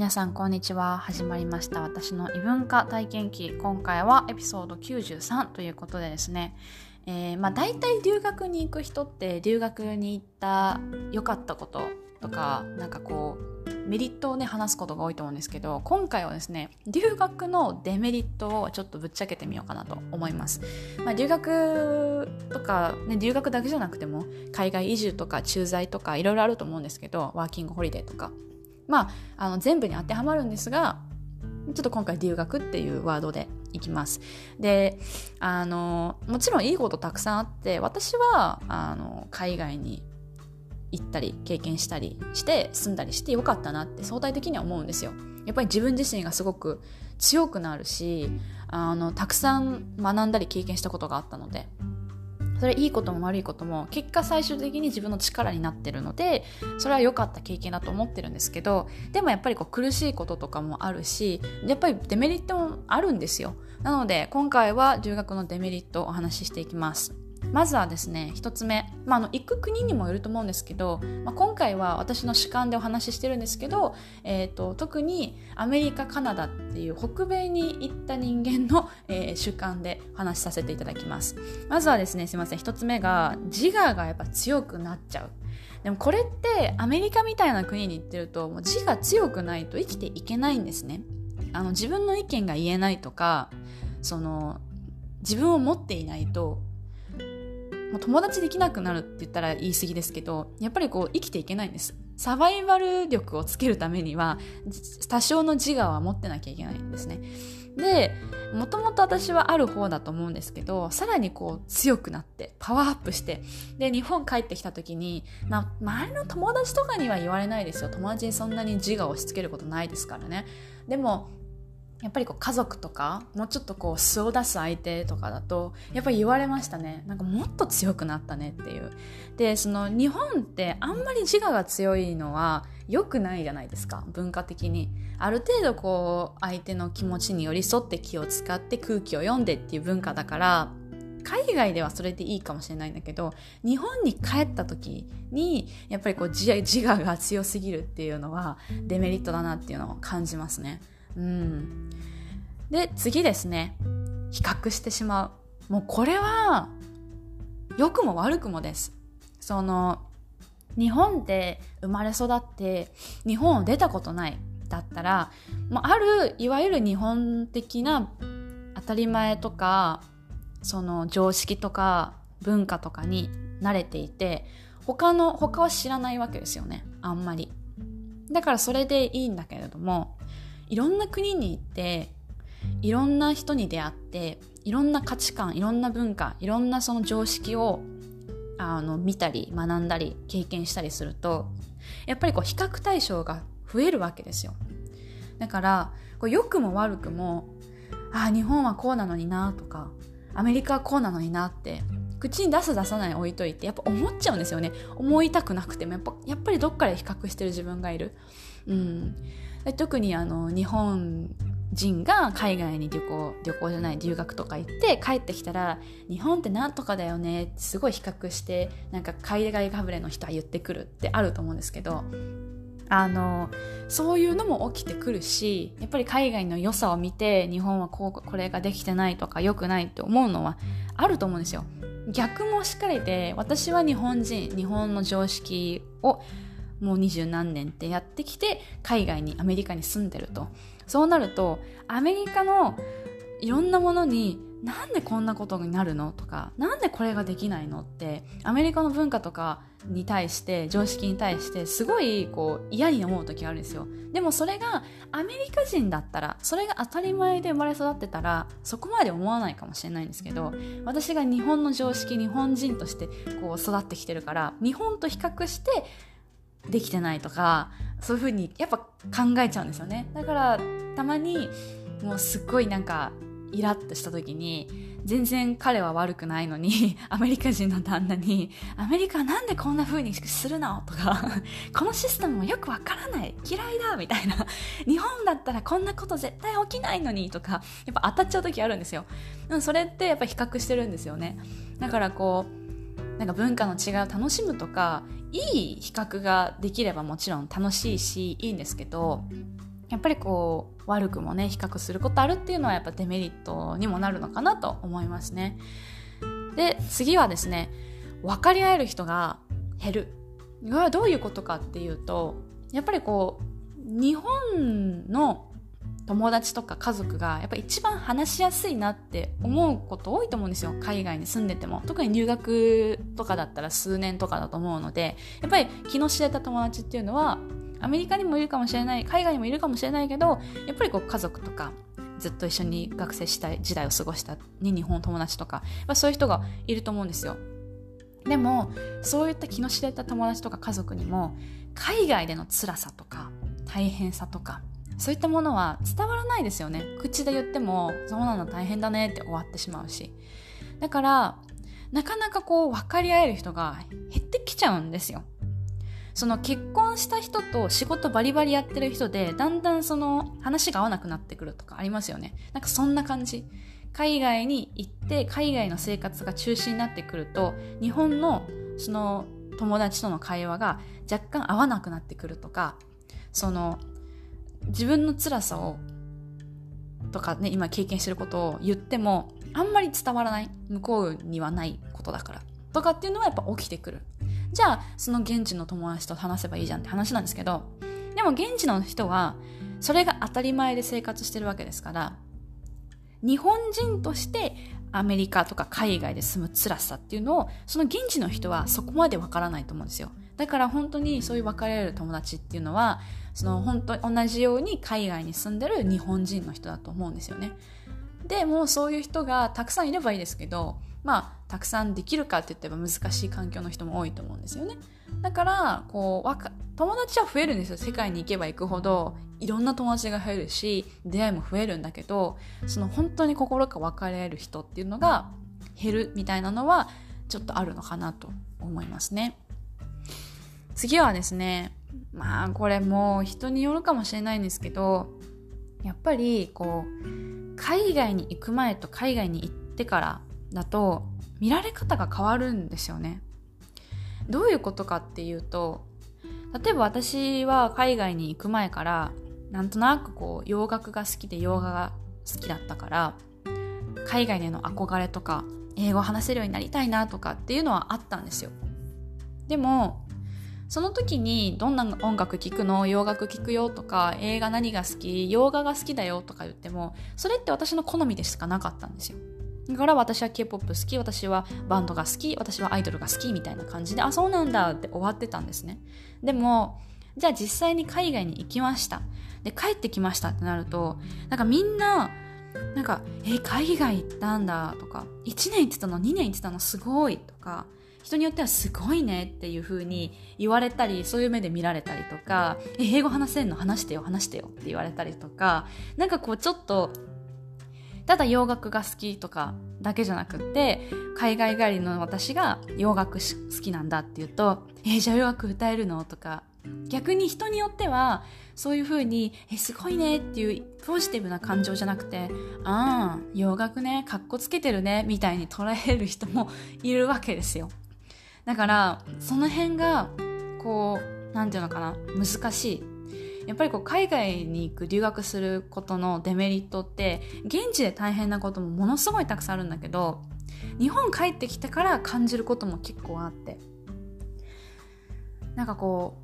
皆さんこんにちは。始まりました。私の異文化体験記。今回はエピソード93ということでですね、えー、まあ大体留学に行く人って留学に行った良かったこととかなんかこうメリットをね話すことが多いと思うんですけど今回はですね留学のデメリットをちょっとぶっちゃけてみようかなと思います、まあ、留学とか、ね、留学だけじゃなくても海外移住とか駐在とかいろいろあると思うんですけどワーキングホリデーとか。まああの全部に当てはまるんですがちょっと今回留学っていうワードでいきます。で、あの、もちろんいいことたくさんあって、私は、あの、海外に行ったり経験したりして住んだりしてよかったなって相対的には思うんですよ。やっぱり自分自身がすごく強くなるしあのたくさん学んだり経験したことがあったのでそれいいことも悪いことも結果最終的に自分の力になってるのでそれは良かった経験だと思ってるんですけどでもやっぱりこう苦しいこととかもあるしやっぱりデメリットもあるんですよ。なので今回は留学のデメリットをお話ししていきます。まずはですね一つ目、まあ、あの行く国にもよると思うんですけど、まあ、今回は私の主観でお話ししてるんですけど、えーと、特にアメリカカナダっていう北米に行った人間の、えー、主観で話しさせていただきます。まずはですねすいません。一つ目が自我がやっぱ強くなっちゃう。でもこれってアメリカみたいな国に行ってるともう自我強くないと生きていけないんですね。あの自分の意見が言えないとかその自分を持っていないともう友達できなくなるって言ったら言い過ぎですけどやっぱりこう生きていけないんです。サバイバル力をつけるためには多少の自我は持ってなきゃいけないんですね。でもともと私はある方だと思うんですけどさらにこう強くなってパワーアップしてで日本帰ってきた時に、まあ、周りの友達とかには言われないですよ。友達にそんなに自我を押し付けることないですからね。でもやっぱりこう家族とかもうちょっとこう素を出す相手とかだとやっぱり言われましたね。なんかもっと強くなったねっていう。でその日本ってあんまり自我が強いのは良くないじゃないですか文化的に。ある程度こう相手の気持ちに寄り添って気を使って空気を読んでっていう文化だから海外ではそれでいいかもしれないんだけど日本に帰った時にやっぱりこう自我が強すぎるっていうのはデメリットだなっていうのを感じますね。うん。で、次ですね。比較してしまう。もうこれは、良くも悪くもです。その、日本で生まれ育って、日本を出たことないだったら、もうある、いわゆる日本的な当たり前とか、その常識とか文化とかに慣れていて、他の、他は知らないわけですよね。あんまり。だからそれでいいんだけれども、いろんな国に行っていろんな人に出会っていろんな価値観いろんな文化いろんなその常識をあの見たり学んだり経験したりするとやっぱりこう比較対象が増えるわけですよ。だからこう良くも悪くもああ日本はこうなのになとかアメリカはこうなのになって口に出す出さない置いといてやっぱ思っちゃうんですよね。思いたくなくてもやっぱやっぱりどっかで比較してる自分がいる。うん。特にあの日本人が海外に旅行旅行じゃない留学とか行って帰ってきたら日本ってなんとかだよねってすごい比較してなんか海外かぶれの人は言ってくるってあると思うんですけどあのそういうのも起きてくるしやっぱり海外の良さを見て日本はこうこれができてないとか良くないって思うのはあると思うんですよ。逆もしっかりで私は日本人日本の常識をもう二十何年ってやってきて海外にアメリカに住んでると。そうなるとアメリカのいろんなものになんでこんなことになるのとかなんでこれができないのってアメリカの文化とかに対して常識に対してすごいこう嫌に思う時があるんですよ。でもそれがアメリカ人だったらそれが当たり前で生まれ育ってたらそこまで思わないかもしれないんですけど私が日本の常識日本人としてこう育ってきてるから日本と比較してできてないとかそういうふうにやっぱ考えちゃうんですよね。だからたまにもうすっごいなんかイラッとした時に全然彼は悪くないのに アメリカ人の旦那に「アメリカなんでこんな風にするの?」とか「このシステムもよくわからない。嫌いだ」みたいな「日本だったらこんなこと絶対起きないのに」とかやっぱ当たっちゃう時あるんですよ。それってやっぱ比較してるんですよね。だからこうなんか文化の違いを楽しむとかいい比較ができればもちろん楽しいしいいんですけどやっぱりこう悪くもね比較することあるっていうのはやっぱデメリットにもなるのかなと思いますね。で次はですね分かり合える人が減る。はどういうことかっていうとやっぱりこう日本の友達とか家族がやっぱ一番話しやすいなって思うこと多いと思うんですよ。海外に住んでても。特に留学とかだったら数年とかだと思うので。やっぱり気の知れた友達っていうのはアメリカにもいるかもしれない海外にもいるかもしれないけどやっぱりこう家族とかずっと一緒に学生した時代を過ごした、ね、日本友達とかまそういう人がいると思うんですよ。でもそういった気の知れた友達とか家族にも海外での辛さとか大変さとかそういったものは伝わらないですよね。口で言ってもそうなの大変だねって終わってしまうし。だからなかなかこう分かり合える人が減ってきちゃうんですよ。その結婚した人と仕事バリバリやってる人でだんだんその話が合わなくなってくるとかありますよね。なんかそんな感じ。海外に行って海外の生活が中心になってくると日本のその友達との会話が若干合わなくなってくるとかその自分の辛さをとかね今経験してることを言ってもあんまり伝わらない向こうにはないことだからとかっていうのはやっぱ起きてくる。じゃあその現地の友達と話せばいいじゃんって話なんですけどでも現地の人はそれが当たり前で生活してるわけですから日本人としてアメリカとか海外で住む辛さっていうのをその現地の人はそこまでわからないと思うんですよ。だから本当にそういう別れる友達っていうのはその本当に同じように海外に住んでる日本人の人だと思うんですよね。でもうそういう人がたくさんいればいいですけどまあたくさんできるかって言ってば難しい環境の人も多いと思うんですよね。だからこう友達は増えるんですよ。世界に行けば行くほどいろんな友達が増えるし出会いも増えるんだけどその本当に心が分かれる人っていうのが減るみたいなのはちょっとあるのかなと思いますね。次はですねまあこれも人によるかもしれないんですけどやっぱりこう海外に行く前と海外に行ってからだと見られ方が変わるんですよね。どういうことかっていうと例えば私は海外に行く前からなんとなくこう洋楽が好きで洋画が好きだったから海外での憧れとか英語を話せるようになりたいなとかっていうのはあったんですよ。でもその時にどんな音楽聴くの洋楽聴くよとか映画何が好き洋画が好きだよとか言ってもそれって私の好みでしかなかったんですよ。だから私は K-POP 好き私はバンドが好き私はアイドルが好きみたいな感じであそうなんだって終わってたんですね。でもじゃあ実際に海外に行きました。で帰ってきましたってなるとなんかみんななんか「え海外行ったんだ」とか「1年行ってたの2年行ってたのすごい」とか人によってはすごいねっていう風に言われたりそういう目で見られたりとかえ英語話せんの話してよ話してよって言われたりとかなんかこうちょっとただ洋楽が好きとかだけじゃなくって海外帰りの私が洋楽好きなんだって言うと「えー、じゃあ洋楽歌えるの?」とか逆に人によってはそういう風に「えすごいね」っていうポジティブな感情じゃなくて「ああ洋楽ねかっこつけてるね」みたいに捉える人もいるわけですよ。だからその辺がこう何て言うのかな難しいやっぱりこう海外に行く留学することのデメリットって現地で大変なこともものすごいたくさんあるんだけど日本帰ってきてから感じることも結構あってなんかこ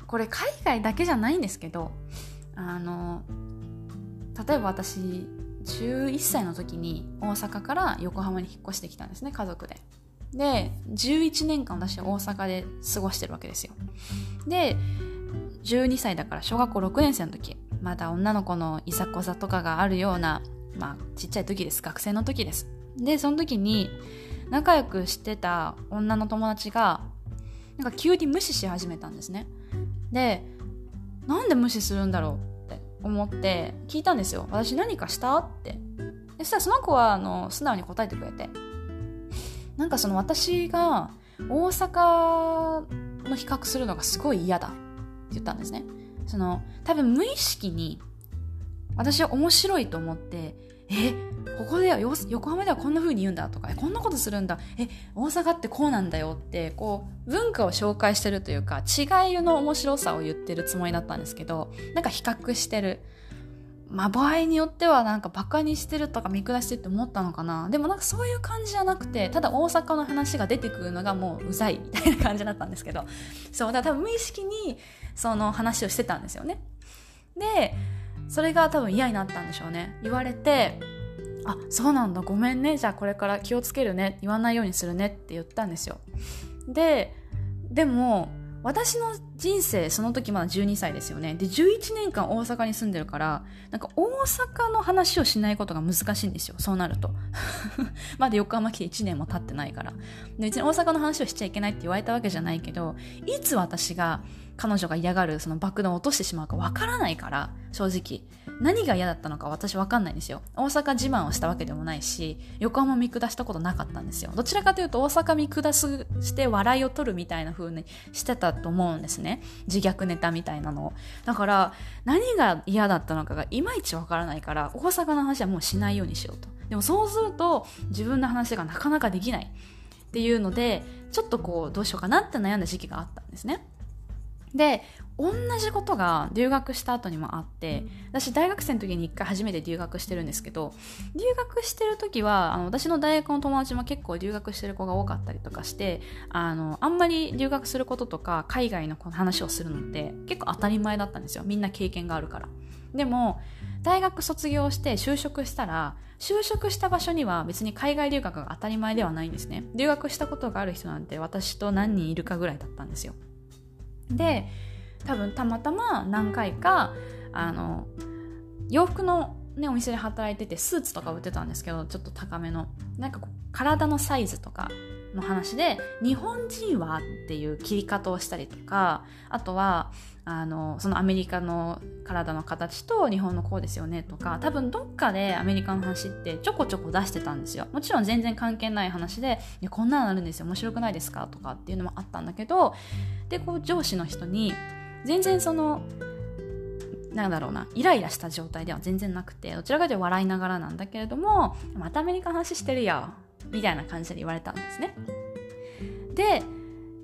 うこれ海外だけじゃないんですけどあの例えば私11歳の時に大阪から横浜に引っ越してきたんですね家族で。で11年間私は大阪で過ごしてるわけですよ。で12歳だから小学校6年生の時まだ女の子のいざこざとかがあるようなまあちっちゃい時です。学生の時です。でその時に仲良くしてた女の友達がなんか急に無視し始めたんですね。でなんで無視するんだろうって思って聞いたんですよ。私何かした？って。そしたらその子はあの素直に答えてくれて。なんかその私が大阪の比較するのがすごい嫌だって言ったんですね。その多分無意識に私は面白いと思ってえここでは横浜ではこんな風に言うんだとかこんなことするんだえ大阪ってこうなんだよってこう文化を紹介してるというか違いの面白さを言ってるつもりだったんですけどなんか比較してるまあ場合によってはなんかバカにしてるとか見下してって思ったのかな。でもなんかそういう感じじゃなくてただ大阪の話が出てくるのがもううざいみたいな感じだったんですけど。そうだから多分無意識にその話をしてたんですよね。でそれが多分嫌になったんでしょうね。言われてあそうなんだごめんね。じゃあこれから気をつけるね。言わないようにするねって言ったんですよ。ででも私の人生その時まだ12歳ですよね。で11年間大阪に住んでるからなんか大阪の話をしないことが難しいんですよ。そうなると。まだ横浜来て1年も経ってないから。別に大阪の話をしちゃいけないって言われたわけじゃないけどいつ私が彼女が嫌がるその爆弾を落としてしまうかわからないから正直。何が嫌だったのか私わかんないんですよ。大阪自慢をしたわけでもないし横浜見下したことなかったんですよ。どちらかというと大阪見下すして笑いを取るみたいな風にしてたと思うんですね。自虐ネタみたいなのを。だから何が嫌だったのかがいまいちわからないから大阪の話はもうしないようにしようと。でもそうすると自分の話がなかなかできないっていうのでちょっとこうどうしようかなって悩んだ時期があったんですね。で同じことが留学した後にもあって私大学生の時に一回初めて留学してるんですけど留学してる時はあの私の大学の友達も結構留学してる子が多かったりとかしてあのあんまり留学することとか海外の話をするのって結構当たり前だったんですよ。みんな経験があるから。でも大学卒業して就職したら就職した場所には別に海外留学が当たり前ではないんですね。留学したことがある人なんて私と何人いるかぐらいだったんですよで多分たまたま何回かあの洋服の、ね、お店で働いててスーツとか売ってたんですけどちょっと高めのなんか体のサイズとかの話で日本人はっていう切り方をしたりとかあとはあのそのアメリカの体の形と日本のこうですよねとか多分どっかでアメリカの話ってちょこちょこ出してたんですよ。もちろん全然関係ない話でこんなのあるんですよ。面白くないですか？とかっていうのもあったんだけどでこう上司の人に全然そのなんだろうなイライラした状態では全然なくてどちらかというと笑いながらなんだけれどもまたアメリカの話してるよみたいな感じで言われたんですね。で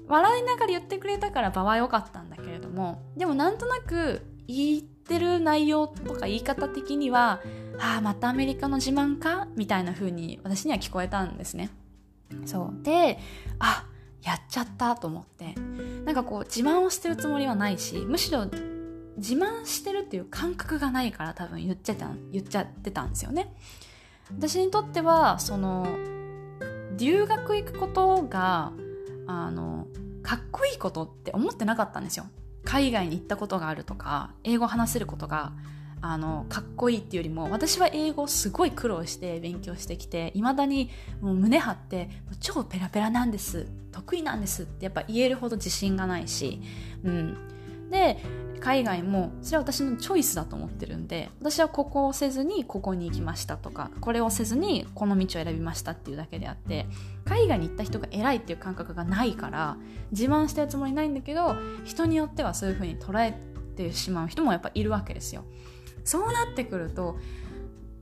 笑いながら言ってくれたから場は良かったんだけれどもでもなんとなく言ってる内容とか言い方的には「ああまたアメリカの自慢か?」みたいな風に私には聞こえたんですね。そう。であやっちゃったと思って。なんかこう自慢をしてるつもりはないしむしろ自慢してるっていう感覚がないから多分言っちゃった言っちゃってたんですよね。私にとってはその留学行くことがあのかっこいいことって思ってなかったんですよ。海外に行ったことがあるとか英語話せることがあのかっこいいっていうよりも私は英語すごい苦労して勉強してきていまだにもう胸張って超ペラペラなんです得意なんですってやっぱ言えるほど自信がないし、うん、で海外もそれは私のチョイスだと思ってるんで私はここをせずにここに行きましたとかこれをせずにこの道を選びましたっていうだけであって海外に行った人が偉いっていう感覚がないから自慢してるつもりないんだけど人によってはそういうふうに捉えてしまう人もやっぱいるわけですよ。そうなってくると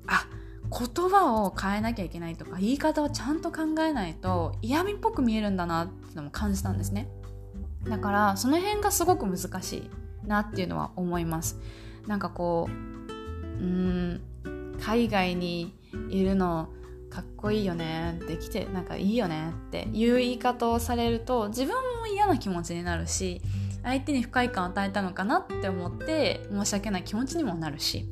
あ言葉を変えなきゃいけないとか言い方をちゃんと考えないと嫌味っぽく見えるんだなっていうのも感じたんですね。だからその辺がすごく難しいなっていうのは思います。なんかこううん海外にいるのかっこいいよねって来てなんかいいよねっていう言い方をされると自分も嫌な気持ちになるし相手に不快感を与えたのかなって思って申し訳ない気持ちにもなるし。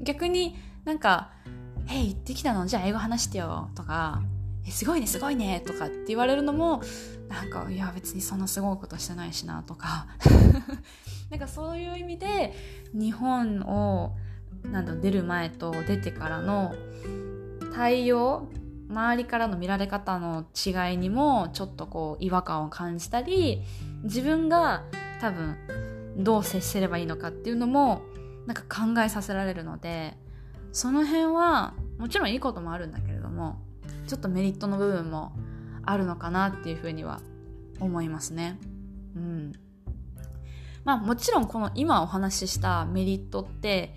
逆になんか「え行ってきたの？じゃあ英語話してよ」とか「えすごいねすごいね」とかって言われるのもなんかいや別にそんなすごいことしてないしなとか。なんかそういう意味で日本をなん出る前と出てからの対応周りからの見られ方の違いにもちょっとこう違和感を感じたり自分が多分どう接すればいいのかっていうのもなんか考えさせられるのでその辺はもちろんいいこともあるんだけれどもちょっとメリットの部分もあるのかなっていうふうには思いますね。うん。まあもちろんこの今お話ししたメリットって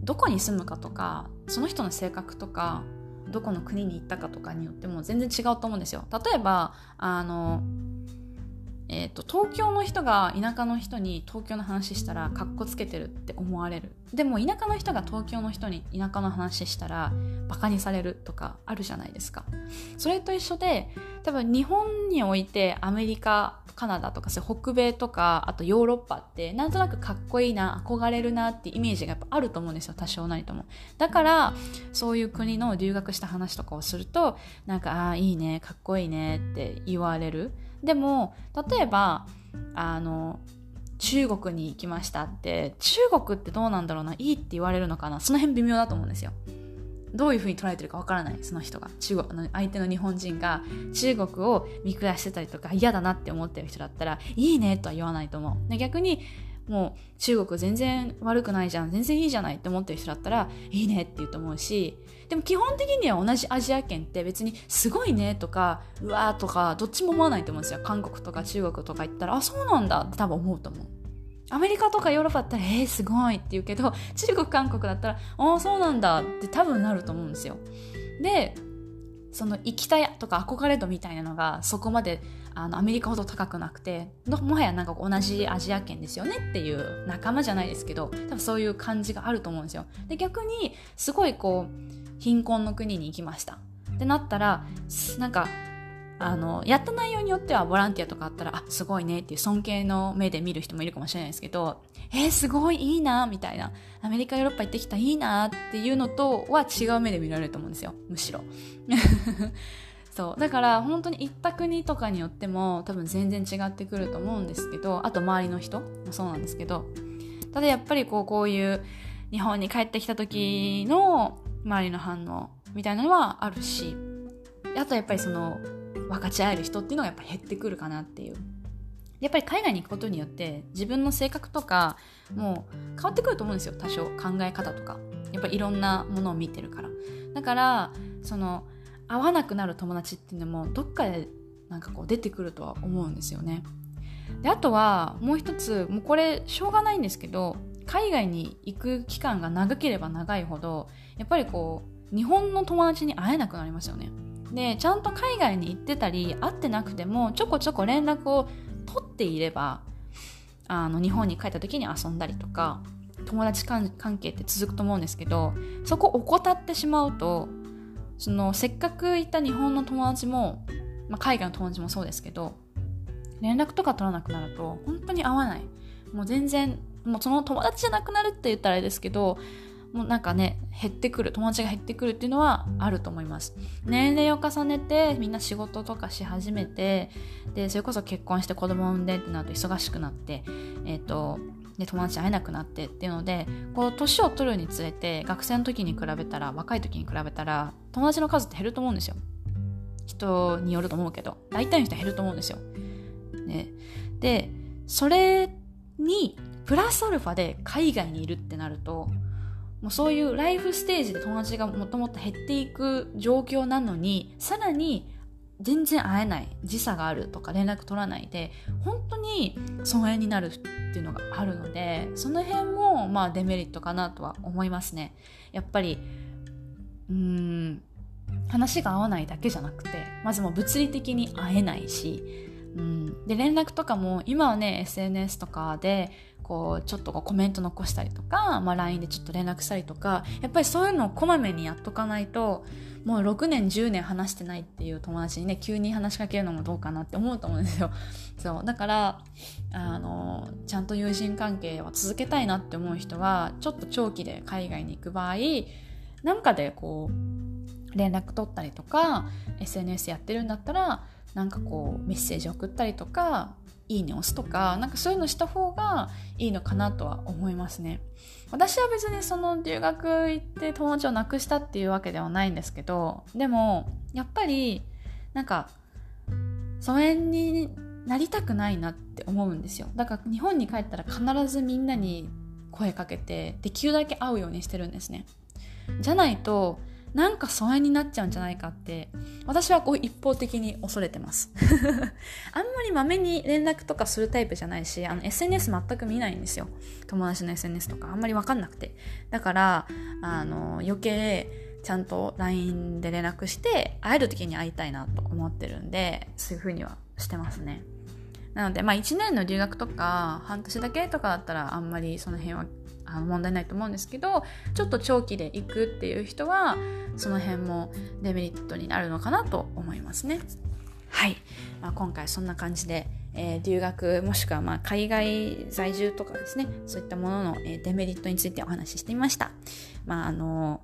どこに住むかとかその人の性格とかどこの国に行ったかとかによっても全然違うと思うんですよ。例えばあのえーと、東京の人が田舎の人に東京の話したらかっこつけてるって思われる。でも田舎の人が東京の人に田舎の話したらバカにされるとかあるじゃないですか。それと一緒で多分日本においてアメリカカナダとか北米とかあとヨーロッパってなんとなくかっこいいな憧れるなってイメージがやっぱあると思うんですよ多少なりとも。だからそういう国の留学した話とかをするとなんかああいいねかっこいいねって言われる。でも例えばあの中国に行きましたって中国ってどうなんだろうないいって言われるのかなその辺微妙だと思うんですよ。どういうふうに捉えてるかわからないその人が。中国の相手の日本人が中国を見下してたりとか嫌だなって思ってる人だったらいいねとは言わないと思う。逆にもう中国全然悪くないじゃん全然いいじゃないって思ってる人だったらいいねって言うと思うしでも基本的には同じアジア圏って別にすごいねとかうわーとかどっちも思わないと思うんですよ。韓国とか中国とか行ったらあそうなんだって多分思うと思う。アメリカとかヨーロッパだったらえー、すごいって言うけど中国韓国だったらああそうなんだって多分なると思うんですよ。でその行きたいとか憧れ度みたいなのがそこまであのアメリカほど高くなくてもはやなんか同じアジア圏ですよねっていう仲間じゃないですけど多分そういう感じがあると思うんですよ。で逆にすごいこう貧困の国に行きました。ってなったらなんかあのやった内容によってはボランティアとかあったらあすごいねっていう尊敬の目で見る人もいるかもしれないですけどえー、すごいいいなみたいな。アメリカヨーロッパ行ってきたいいなっていうのとは違う目で見られると思うんですよ。むしろ。そう。だから本当に行った国とかによっても多分全然違ってくると思うんですけどあと周りの人もそうなんですけど。ただやっぱりこうこういう日本に帰ってきた時の周りの反応みたいなのはあるしあとやっぱりその分かち合える人っていうのがやっぱ減ってくるかなっていう。やっぱり海外に行くことによって自分の性格とかもう変わってくると思うんですよ多少。考え方とか。やっぱりいろんなものを見てるから。だからその会わなくなる友達っていうのもどっかでなんかこう出てくるとは思うんですよね。であとはもう一つもうこれしょうがないんですけど海外に行く期間が長ければ長いほどやっぱりこう日本の友達に会えなくなりますよね。でちゃんと海外に行ってたり会ってなくてもちょこちょこ連絡を取っていればあの日本に帰った時に遊んだりとか友達関係って続くと思うんですけどそこ怠ってしまうとそのせっかく行った日本の友達も、まあ、海外の友達もそうですけど連絡とか取らなくなると本当に会わない。もう全然もうその友達じゃなくなるって言ったらあれですけどもうなんかね減ってくる友達が減ってくるっていうのはあると思います。年齢を重ねてみんな仕事とかし始めてでそれこそ結婚して子供を産んでってなると忙しくなってえっ、ー、とで友達会えなくなってっていうのでこう年を取るにつれて学生の時に比べたら若い時に比べたら友達の数って減ると思うんですよ。人によると思うけど大体の人は減ると思うんですよ、ね、でそれにプラスアルファで海外にいるってなるともうそういうライフステージで友達がもともと減っていく状況なのにさらに全然会えない時差があるとか連絡取らないで本当に疎遠になるっていうのがあるのでその辺もまあデメリットかなとは思いますね。やっぱりうん話が合わないだけじゃなくてまずもう物理的に会えないしうん、で連絡とかも今はね SNS とかでこうちょっとこうコメント残したりとか、まあ、LINE でちょっと連絡したりとかやっぱりそういうのをこまめにやっとかないともう6年10年話してないっていう友達にね急に話しかけるのもどうかなって思うと思うんですよ。そう。だからあのちゃんと友人関係を続けたいなって思う人はちょっと長期で海外に行く場合なんかでこう連絡取ったりとか SNS やってるんだったらなんかこうメッセージ送ったりとかいいね押すとかなんかそういうのした方がいいのかなとは思いますね。私は別にその留学行って友達をなくしたっていうわけではないんですけどでもやっぱりなんか疎遠になりたくないなって思うんですよ。だから日本に帰ったら必ずみんなに声かけてできるだけ会うようにしてるんですね。じゃないとなんか疎遠になっちゃうんじゃないかって私はこう一方的に恐れてます。あんまりまめに連絡とかするタイプじゃないしあの SNS 全く見ないんですよ。友達の SNS とかあんまり分かんなくて。だからあの余計ちゃんと LINE で連絡して会える時に会いたいなと思ってるんでそういう風にはしてますね。なのでまあ1年の留学とか半年だけとかだったらあんまりその辺はあの問題ないと思うんですけどちょっと長期で行くっていう人はその辺もデメリットになるのかなと思いますね。はい、まあ、今回そんな感じで、えー、留学もしくはまあ海外在住とかですねそういったものの、え、デメリットについてお話ししてみました。まああの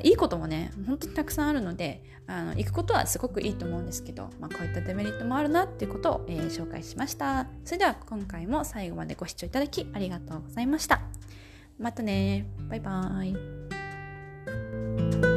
いいこともね本当にたくさんあるのであの行くことはすごくいいと思うんですけど、まあ、こういったデメリットもあるなっていうことを、えー、紹介しました。それでは今回も最後までご視聴いただきありがとうございました。またねバイバーイ。